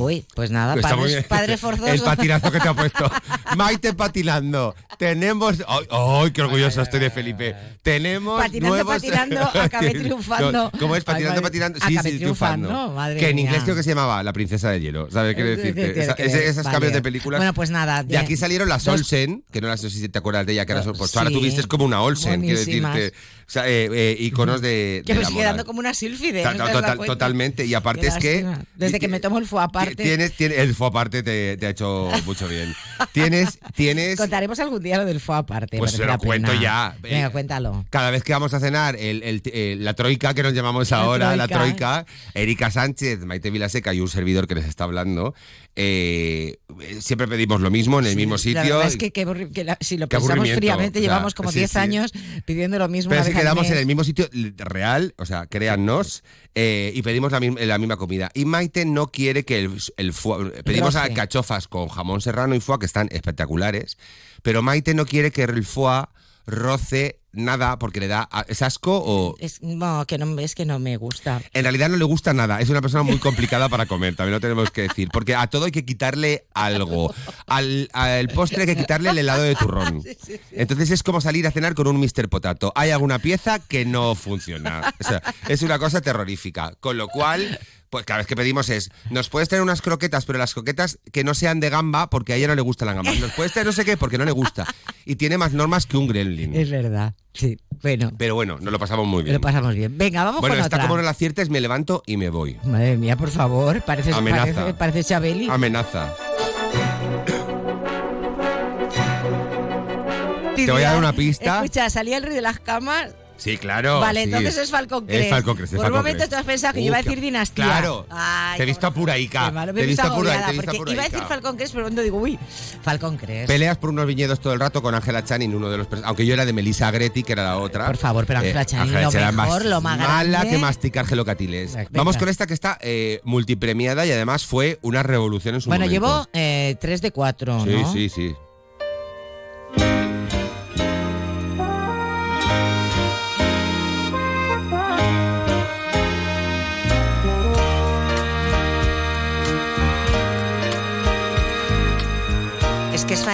Uy, pues nada, padres, bien. padres forzosos. El patinazo que te ha puesto. Maite patinando. Tenemos. ¡Ay, qué orgulloso estoy de Felipe! Tenemos. Patinando, nuevos... patinando, acabé triunfando. ¿Cómo es? Patinando, patinando. Sí, acabé sí, triunfando, triunfando. madre que en mía. inglés creo que se llamaba La Princesa de Hielo. ¿Sabes qué decirte? Esa- ese- ver, esos vale. cambios de películas. Bueno, pues nada. De aquí salieron las Olsen, que no las sé si te acuerdas de ella, que ahora pues ahora Sí. tú vistes como una Olsen, quiero decirte. O sea, eh, eh, iconos de. Que me la sigue moda. dando como una sílfide. Ta- totalmente. Y aparte es que. Desde que me tomo el foie aparte. Tienes, tienes, el fue aparte te, te ha hecho mucho bien. Tienes, tienes. Contaremos algún día lo del foie aparte. Pues se lo la cuento ya. Venga, cuéntalo. Cada vez que vamos a cenar, el, el- eh, la troika que nos llamamos ahora, la troika. troika, Erika Sánchez, Maite Vilaseca y un servidor que les está hablando, eh, siempre pedimos lo mismo en el mismo sitio. La verdad es que, que la- si lo pensamos fríamente, o sea, llevamos como sí, 10 sí. años pidiendo lo mismo. Pero una vez al quedamos en el mismo sitio real, o sea, créannos, eh, y pedimos la, misma- la misma comida. Y Maite no quiere que el, el foie- Pedimos a cachofas con jamón serrano y foie, que están espectaculares, pero Maite no quiere que el foie roce nada porque le da... ¿Es asco o...? Es, no, que no, es que no me gusta. En realidad no le gusta nada, es una persona muy complicada para comer, también lo tenemos que decir, porque a todo hay que quitarle algo. Al, al postre hay que quitarle el helado de turrón. Entonces es como salir a cenar con un Mr. Potato. Hay alguna pieza que no funciona. O sea, es una cosa terrorífica. Con lo cual, pues cada vez que pedimos es, nos puedes traer unas croquetas, pero las croquetas que no sean de gamba, porque a ella no le gusta la gamba. Nos puedes traer no sé qué, porque no le gusta. Y tiene más normas que un gremlin. Es verdad. Sí, bueno. Pero bueno, nos lo pasamos muy bien. Lo pasamos bien. Venga, vamos Bueno, con otra. como no la aciertes, me levanto y me voy. Madre mía, por favor. Parece, Amenaza. parece, parece Chabeli. Amenaza. Te voy a dar una pista. Escucha, salía el rey de las camas Sí, claro. Vale, sí. entonces es Falcon Crest. Es Falcon Crest, es Por un momento Crest. tú has pensado que yo iba a decir dinastía. Claro. Ay, te he visto apuraica. malo, me Te he visto visto apura- agobiada, te he visto porque iba a decir apuraica. Falcon Crest, pero cuando digo, uy, Falcon Crest. Peleas por unos viñedos todo el rato con Ángela Channing, uno de los aunque yo era de Melissa Agretti, que era la otra. Por favor, pero Ángela Channing, lo era mejor, más lo más mala grande. que masticar gelocatiles. Venga. Vamos con esta que está eh, multipremiada y además fue una revolución en su Bueno, momento. llevo eh, 3 de 4, Sí, ¿no? sí, sí.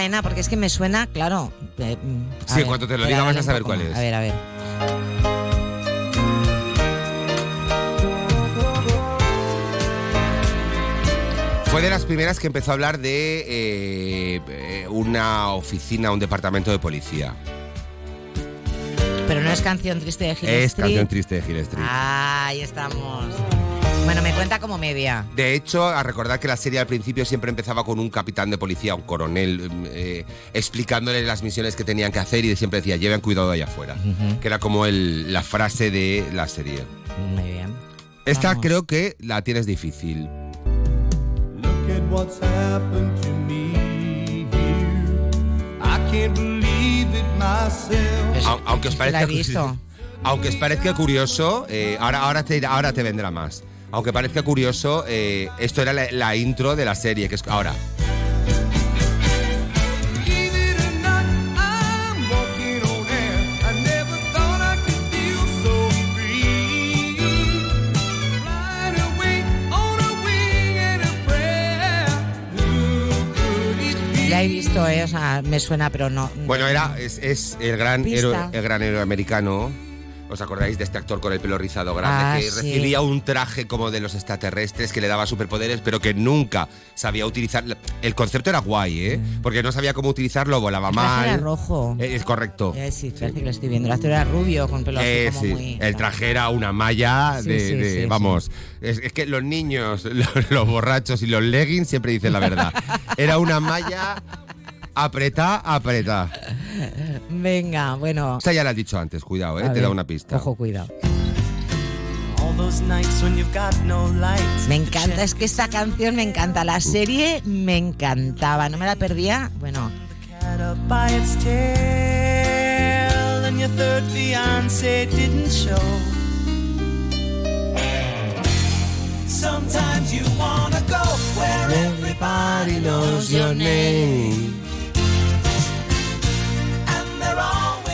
Faena, porque es que me suena, claro. eh, mm, Sí, ver, cuando te lo diga vas a saber cuál es. A ver, a ver. Fue de las primeras que empezó a hablar de eh, eh, una oficina, un departamento de policía. Pero no es canción triste de Hill Es Street. canción triste de Hill Street. Ah, ahí estamos. Bueno, me cuenta como media. De hecho, a recordar que la serie al principio siempre empezaba con un capitán de policía, un coronel, eh, explicándoles las misiones que tenían que hacer y siempre decía, lleven cuidado allá afuera. Que era como el- la frase de la serie. Muy bien. Esta Vamos. creo que la tienes difícil. Look at what's happened to me here. I can't believe it myself. Au- aunque os parezca he visto. aunque os parezca curioso, eh, ahora, ahora, te, ahora te vendrá más. Aunque parezca curioso, eh, esto era la, la intro de la serie, que es ahora. He visto, eh, o sea, me suena, pero no. Bueno, era, es, es el gran héroe, el gran héroe americano. ¿Os acordáis de este actor con el pelo rizado grande Ah, que sí. recibía un traje como de los extraterrestres que le daba superpoderes, pero que nunca sabía utilizar? El concepto era guay, ¿eh? Porque no sabía cómo utilizarlo, volaba Mm. El traje mal. era rojo. Eh, Es correcto. Eh, sí, parece que lo estoy viendo. El actor era rubio, con pelo Eh, así como sí, muy... el traje era una malla Sí, de, sí, de- sí, sí. vamos, Es, es que los niños, los, los borrachos y los leggings siempre dicen la verdad. Era una malla apretá, apretá. Venga, bueno. Esta ya la has dicho antes, cuidado, eh, A te ver, da una pista. Ojo, cuidado. All those nights when you've got no lights. Me encanta, es que esta canción me encanta. La serie me encantaba, no me la perdía. Bueno, Cat up by its tail, and your third fiance didn't show. Sometimes you wanna go where everybody knows your name.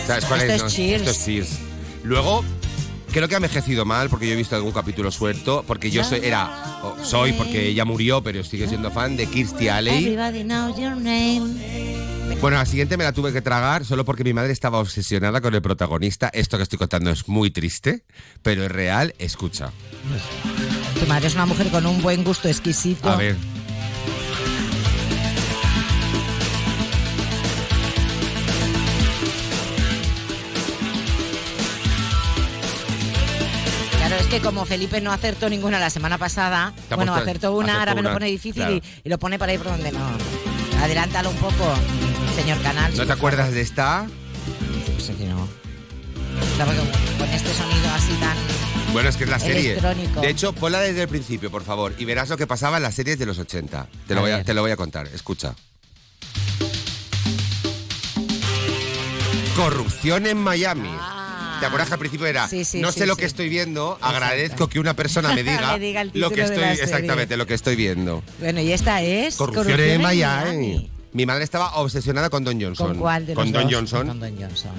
¿Sabes cuál Esto es? es no? Cheers. Esto es Cheers. Luego, creo que ha envejecido mal porque yo he visto algún capítulo suelto, porque yo soy, era, o soy porque ella murió, pero sigue siendo fan de Kirstie Alley. Bueno, la siguiente me la tuve que tragar solo porque mi madre estaba obsesionada con el protagonista. Esto que estoy contando es muy triste, pero es real. Escucha. Tu madre es una mujer con un buen gusto exquisito. A ver. Que como Felipe no acertó ninguna la semana pasada, Te bueno, acertó una, acertó ahora me lo una, pone difícil claro. y, y lo pone para ir por donde no. Adelántalo un poco, señor Canal. ¿No te acuerdas de esta? Pues aquí no. Claro, con- este sonido así tan... Bueno, es que es la serie. De hecho, ponla desde el principio, por favor, y verás lo que pasaba en las series de los 80. Te lo, A voy a, te lo voy a contar. Escucha. Corrupción en Miami. ¿Te acuerdas que al principio era. Sí, sí, no sí, sé lo sí. que estoy viendo, agradezco que una persona me diga, Me diga lo que estoy, exactamente, lo que estoy viendo. Bueno, y esta es... Corrupción, en Miami. Mi madre estaba obsesionada con Don Johnson. ¿Con cuál de los Con Don dos? Johnson. Con Don Johnson.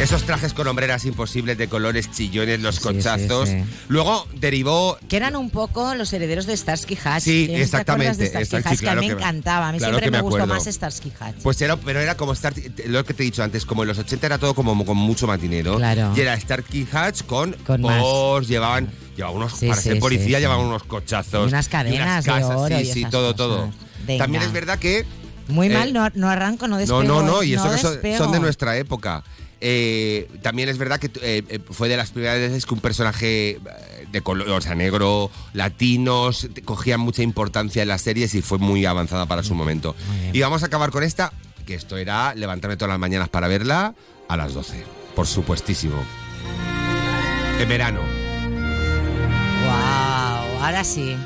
Esos trajes con hombreras imposibles de colores, chillones, los cochazos. sí, sí. Luego derivó Que eran un poco los herederos de Starsky Hatch. Sí, ¿Te exactamente, de Starsky Hatch? claro que a mí me encantaba. A mí claro siempre que me, me gustó más Starsky Hatch. Pues era, pero era como Star, lo que te he dicho antes, como en los 80 era todo como con mucho más dinero. Claro. Y era Starkey Hatch con, Con más. Porsche, llevaban, llevaban unos, para ser policía llevaban unos cochazos. Y unas cadenas de casas, oro sí, y sí, todo, cosas. todo. Venga. También es verdad que Muy eh, mal, no, no arranco, no no, despego. no, no, y eso que son, son de nuestra época. Eh, también es verdad que eh, eh, fue de las primeras veces que un personaje de color, o sea, negro, latinos, cogían mucha importancia en las series y fue muy avanzada para su momento. Y vamos a acabar con esta, que esto era levantarme todas las mañanas para verla a las 12. por supuestísimo. En verano. Wow, ahora sí.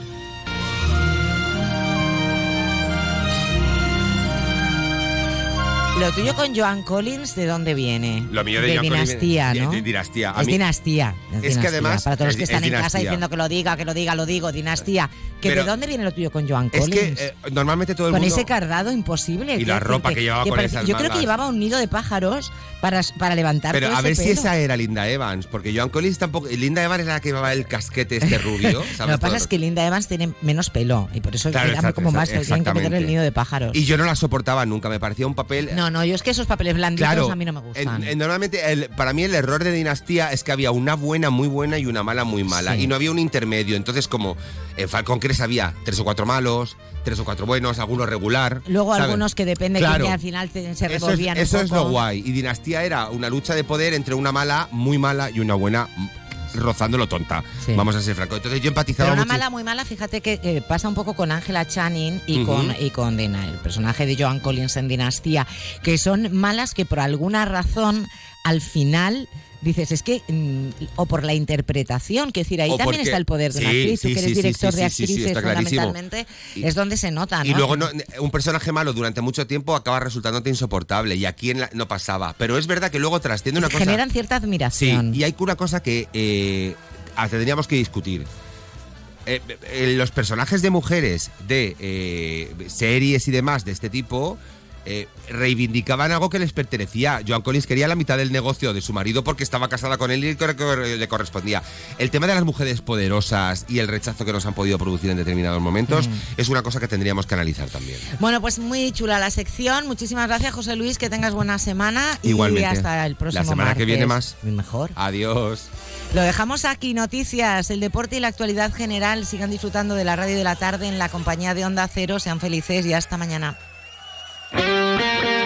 Lo tuyo con Joan Collins, ¿de dónde viene? Lo mío de, Joan Collins- dinastía, de- ¿no? de dinastía. A Es mí- dinastía. Es que además Para todos los es- que es están en casa diciendo que lo diga, que lo diga, lo digo, dinastía. ¿Que ¿De dónde viene lo tuyo con Joan Es Collins? que eh, normalmente todo el con mundo... ese cardado imposible. Y la ropa que llevaba con parece- esas Yo creo que llevaba un nido de pájaros para, para levantar Pero todo a ver ese si pelo. esa era Linda Evans, porque Joan Collins tampoco... Linda Evans era la que llevaba el casquete este rubio, Lo que pasa es que Linda Evans tiene menos pelo y por eso Claro, era como más tienen que meter el nido de pájaros. Y yo no la soportaba nunca, me parecía un papel... No, no, yo es que esos papeles blanditos Claro, a mí no me gustan. en- en- normalmente el- para mí el error de Dinastía es que había una buena muy buena y una mala muy mala Sí. y no había un intermedio. Entonces como en Falcon Crest había tres o cuatro malos, tres o cuatro buenos, algunos regular. Luego ¿sabes? algunos que depende Claro. que al final te- se Eso es, revolvían un eso es lo guay. Y Dinastía era una lucha de poder entre una mala muy mala y una buena mm, rozándolo tonta. Sí. Vamos a ser francos. Entonces yo empatizaba Pero una mucho. mala muy mala, fíjate que eh, pasa un poco con Angela Channing y con y con Dina, el personaje de Joan Collins en Dinastía, que son malas que por alguna razón al final dices, es que mm, o por la interpretación, que decir, ahí O también porque- está el poder de una Sí, actriz, sí, tú que eres sí, sí, director sí, de sí, sí, actrices fundamentalmente, es donde se nota, ¿no? Y luego no- un personaje malo durante mucho tiempo acaba resultándote insoportable y aquí en la- no pasaba. Pero es verdad que luego trasciende una cosa... generan cierta Sí, admiración. y hay una cosa que eh, tendríamos que discutir. Eh, eh, los personajes de mujeres de eh, series y demás de este tipo eh, reivindicaban algo que les pertenecía. Joan Collins quería la mitad del negocio de su marido porque estaba casada con él y le correspondía. El tema de las mujeres poderosas y el rechazo que nos han podido producir en determinados momentos Mm. es una cosa que tendríamos que analizar también. Bueno, pues muy chula la sección. Muchísimas gracias, José Luis. Que tengas buena semana. Igualmente. Y hasta el próximo La semana que viene más. Mejor. Adiós. Lo dejamos aquí. Noticias, el deporte y la actualidad general. Sigan disfrutando de la radio de la tarde en la compañía de Onda Cero. Sean felices y hasta mañana. Thank you.